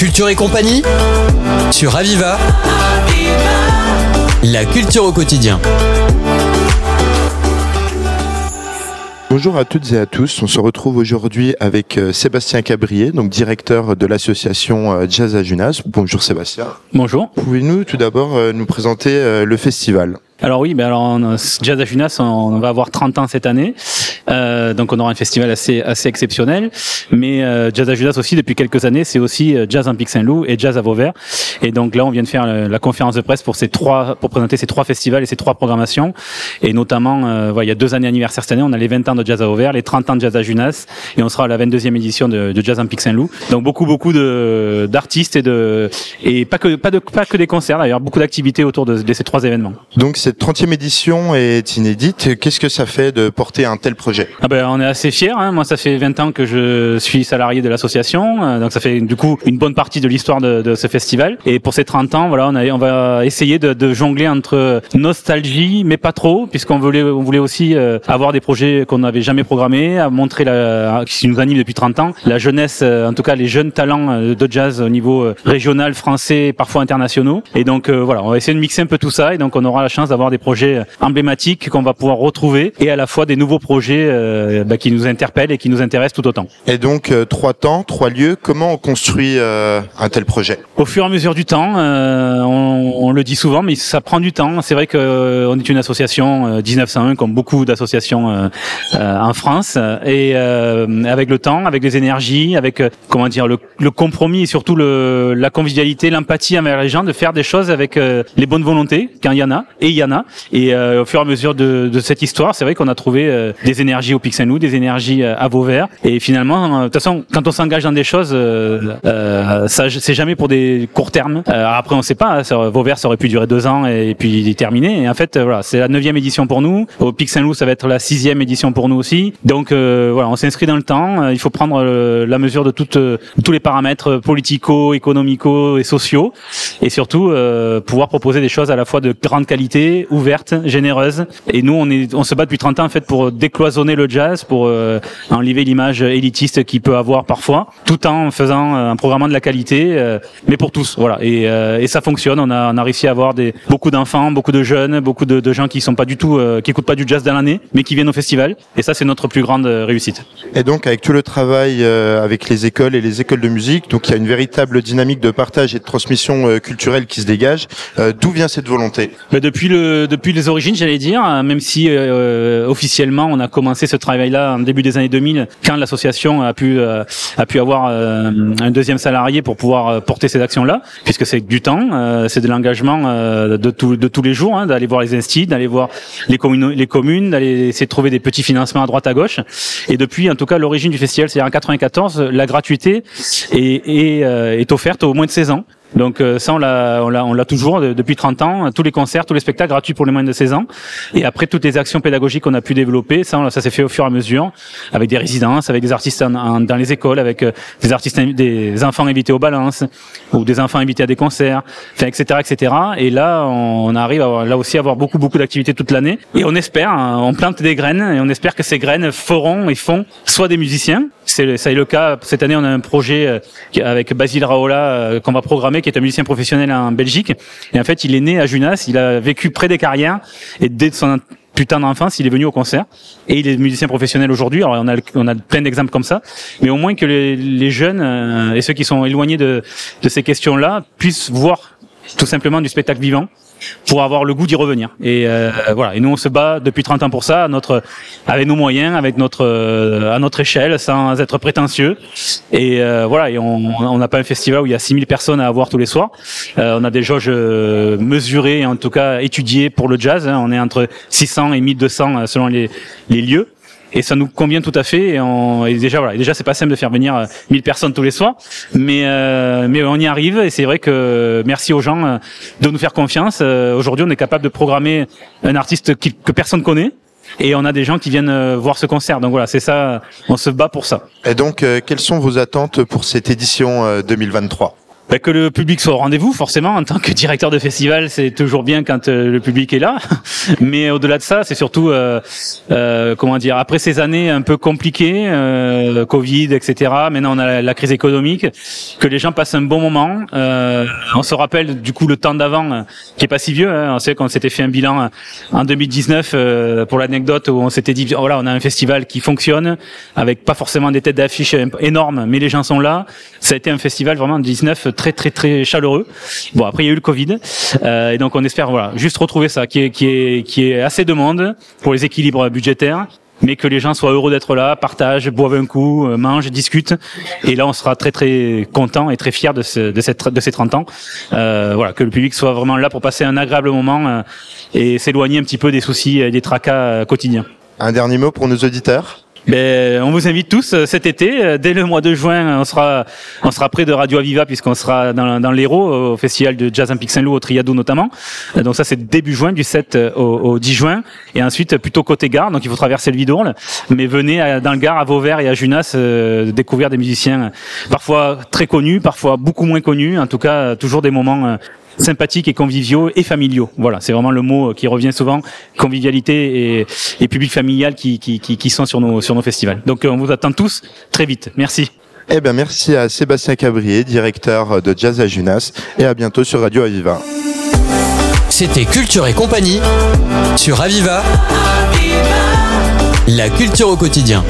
Culture et compagnie sur Aviva. La culture au quotidien. Bonjour à toutes et à tous. On se retrouve aujourd'hui avec euh, Sébastien Cabrier, donc directeur de l'association euh, Jazz à Junas. Bonjour Sébastien. Bonjour. Pouvez-nous tout d'abord euh, nous présenter le festival? Alors oui, ben alors Jazz à Junas, on, va avoir 30 ans cette année, euh, donc on aura un festival assez assez exceptionnel. Mais euh, Jazz à Junas aussi depuis quelques années, c'est aussi euh, Jazz en Pic Saint-Loup et Jazz à Vauvert. Et donc là, on vient de faire la, conférence de presse pour ces trois, pour présenter ces trois festivals et ces trois programmations. Et notamment, euh, voilà, il y a deux années anniversaire cette année, on a les 20 ans de Jazz à Vauvert, les 30 ans de Jazz à Junas, et on sera à la 22e édition de, de Jazz en Pic Saint-Loup. Donc beaucoup beaucoup de d'artistes et de et pas que pas de pas que des concerts d'ailleurs, beaucoup d'activités autour de, de ces trois événements. Donc cette 30e édition est inédite. Qu'est-ce que ça fait de porter un tel projet? Ah ben, On est assez fiers. Hein. Moi, ça fait 20 ans que je suis salarié de l'association. Euh, donc ça fait du coup une bonne partie de l'histoire de, de, ce festival. Et pour ces 30 ans, voilà, on, a, on va essayer de, de, jongler entre nostalgie, mais pas trop, puisqu'on voulait, on voulait aussi euh, avoir des projets qu'on n'avait jamais programmés, à montrer la, qui nous anime depuis 30 ans, la jeunesse, euh, en tout cas les jeunes talents de jazz au niveau régional, français, parfois internationaux. Et donc voilà, on va essayer de mixer un peu tout ça. Et donc on aura la chance d'avoir des projets emblématiques qu'on va pouvoir retrouver et à la fois des nouveaux projets euh, bah, qui nous interpellent et qui nous intéressent tout autant. Et donc euh, trois temps, trois lieux, comment on construit euh, un tel projet? Au fur et à mesure du temps, on, on, le dit souvent, mais ça prend du temps. C'est vrai qu'on est une association 1901 comme beaucoup d'associations en France et avec le temps, avec les énergies, avec comment dire le, le compromis et surtout le, la convivialité, l'empathie envers les gens, de faire des choses avec les bonnes volontés quand il y en a et il y en a et au fur et à mesure de, de cette histoire, c'est vrai qu'on a trouvé des énergies au Pic Saint-Loup, des énergies euh, à Vauvert. Et finalement, de toute façon, quand on s'engage dans des choses, ça c'est jamais pour des courts termes. après, on sait pas. Hein, Vauvert, ça aurait pu durer deux ans et, puis terminer. Et en fait, voilà, c'est la neuvième édition pour nous. Au Pic Saint-Loup, ça va être la sixième édition pour nous aussi. Donc voilà, on s'inscrit dans le temps. Il faut prendre la mesure de tous les paramètres politico, économico et sociaux, et surtout pouvoir proposer des choses à la fois de grande qualité, ouvertes, généreuse. Et nous, on se bat depuis 30 ans en fait pour décloisonner le jazz, pour euh, enlever l'image élitiste qu'il peut avoir parfois, tout en faisant euh, un programme de la qualité, euh, mais pour tous. Voilà. Et, et ça fonctionne. On a, on a réussi à avoir des, beaucoup d'enfants, beaucoup de jeunes, beaucoup de, de, gens qui sont pas du tout, qui écoutent pas du jazz dans l'année, mais qui viennent au festival. Et ça, c'est notre plus grande réussite. Et donc, avec tout le travail avec les écoles et les écoles de musique, donc il y a une véritable dynamique de partage et de transmission culturelle qui se dégage. D'où vient cette volonté? Depuis le, depuis les origines, j'allais dire, même si euh, officiellement on a commencé ce travail-là en début des années 2000, quand l'association a pu euh, a pu avoir euh, un deuxième salarié pour pouvoir porter ces actions-là, puisque c'est du temps, c'est de l'engagement de, de tous les jours, hein, d'aller voir les instituts, d'aller voir les communes, les communes, d'aller essayer de trouver des petits financements à droite à gauche. Et depuis, en tout cas, l'origine du festival, c'est en 94, la gratuité est, est, est offerte au moins de 16 ans. Donc euh, ça, on l'a, toujours depuis 30 ans. Tous les concerts, tous les spectacles gratuits pour les moins de 16 ans. Et après toutes les actions pédagogiques qu'on a pu développer, ça, ça s'est fait au fur et à mesure, avec des résidences, avec des artistes dans les écoles, avec euh, des artistes, des enfants invités aux balances ou des enfants invités à des concerts, enfin, etc., etc. Et là, on, arrive à, là aussi à avoir beaucoup, beaucoup d'activités toute l'année. Et on espère, hein, on plante des graines et on espère que ces graines feront et font soit des musiciens. C'est, ça est le cas. Cette année, on a un projet euh, avec Basile Raola qu'on va programmer qui est un musicien professionnel en Belgique. Et en fait, il est né à Junas, il a vécu près des carrières. Et dès son putain d'enfance, il est venu au concert. Et il est musicien professionnel aujourd'hui. Alors on a plein d'exemples comme ça, mais au moins que les, jeunes euh, et ceux qui sont éloignés de ces questions-là puissent voir tout simplement du spectacle vivant pour avoir le goût d'y revenir. Et euh, voilà. Et nous, on se bat depuis 30 ans pour ça, à notre, avec nos moyens, avec notre, euh, à notre échelle, sans être prétentieux. Et euh, voilà. Et on n'a pas un festival où il y a 6000 personnes à avoir tous les soirs. on a des jauges mesurées, en tout cas étudiées pour le jazz. Hein. On est entre 600 et 1200 selon les, les lieux et ça nous convient tout à fait. Et, on, et déjà, voilà, déjà c'est pas simple de faire venir 1000 euh, personnes tous les soirs, mais euh, mais on y arrive. Et c'est vrai que merci aux gens euh, de nous faire confiance. Aujourd'hui, on est capable de programmer un artiste qui, que personne connaît. Et on a des gens qui viennent voir ce concert. Donc voilà, c'est ça, on se bat pour ça. Et donc, quelles sont vos attentes pour cette édition 2023 bah, que le public soit au rendez-vous, forcément. En tant que directeur de festival, c'est toujours bien quand euh, le public est là. Mais au-delà de ça, c'est surtout, euh, euh, comment dire, après ces années un peu compliquées, euh, Covid, etc. Maintenant, on a la, crise économique, que les gens passent un bon moment. Euh, on se rappelle du coup le temps d'avant, qui est pas si vieux. Hein. On sait qu'on s'était fait un bilan en 2019 pour l'anecdote où on s'était dit, oh, voilà, on a un festival qui fonctionne avec pas forcément des têtes d'affiche énormes, mais les gens sont là. Ça a été un festival vraiment en 19 très très très chaleureux. Bon après il y a eu le Covid euh, et donc on espère voilà juste retrouver ça qui est qui est qui est assez de monde pour les équilibres budgétaires mais que les gens soient heureux d'être là, partagent, boivent un coup, euh, mangent, discutent. Et là, on sera très très content et très fier de, ce, de, cette, de ces 30 ans. Euh, voilà, que le public soit vraiment là pour passer un agréable moment euh, et s'éloigner un petit peu des soucis et des tracas euh, quotidiens. Un dernier mot pour nos auditeurs? Ben, on vous invite tous euh, cet été. Euh, dès le mois de juin, on sera, on sera près de Radio Aviva puisqu'on sera dans, dans l'Hérault, au festival de Jazz Olympique Saint-Loup, au Triado notamment. Euh, donc ça, c'est début juin, du 7 au, au, 10 juin. Et ensuite, plutôt côté gare, donc il faut traverser le Vidourle. Mais venez dans le gare à Vauvert et à Junas découvrir des musiciens parfois très connus, parfois beaucoup moins connus. En tout cas, toujours des moments sympathiques et conviviaux et familiaux. Voilà, c'est vraiment le mot qui revient souvent, convivialité et, et public familial qui, qui, qui, qui, sont sur nos, sur nos festivals. Donc on vous attend tous très vite. Merci. Eh bien, merci à Sébastien Cabrier, directeur de Jazz à Junas, et à bientôt sur Radio Aviva. C'était Culture et compagnie sur Aviva. La culture au quotidien.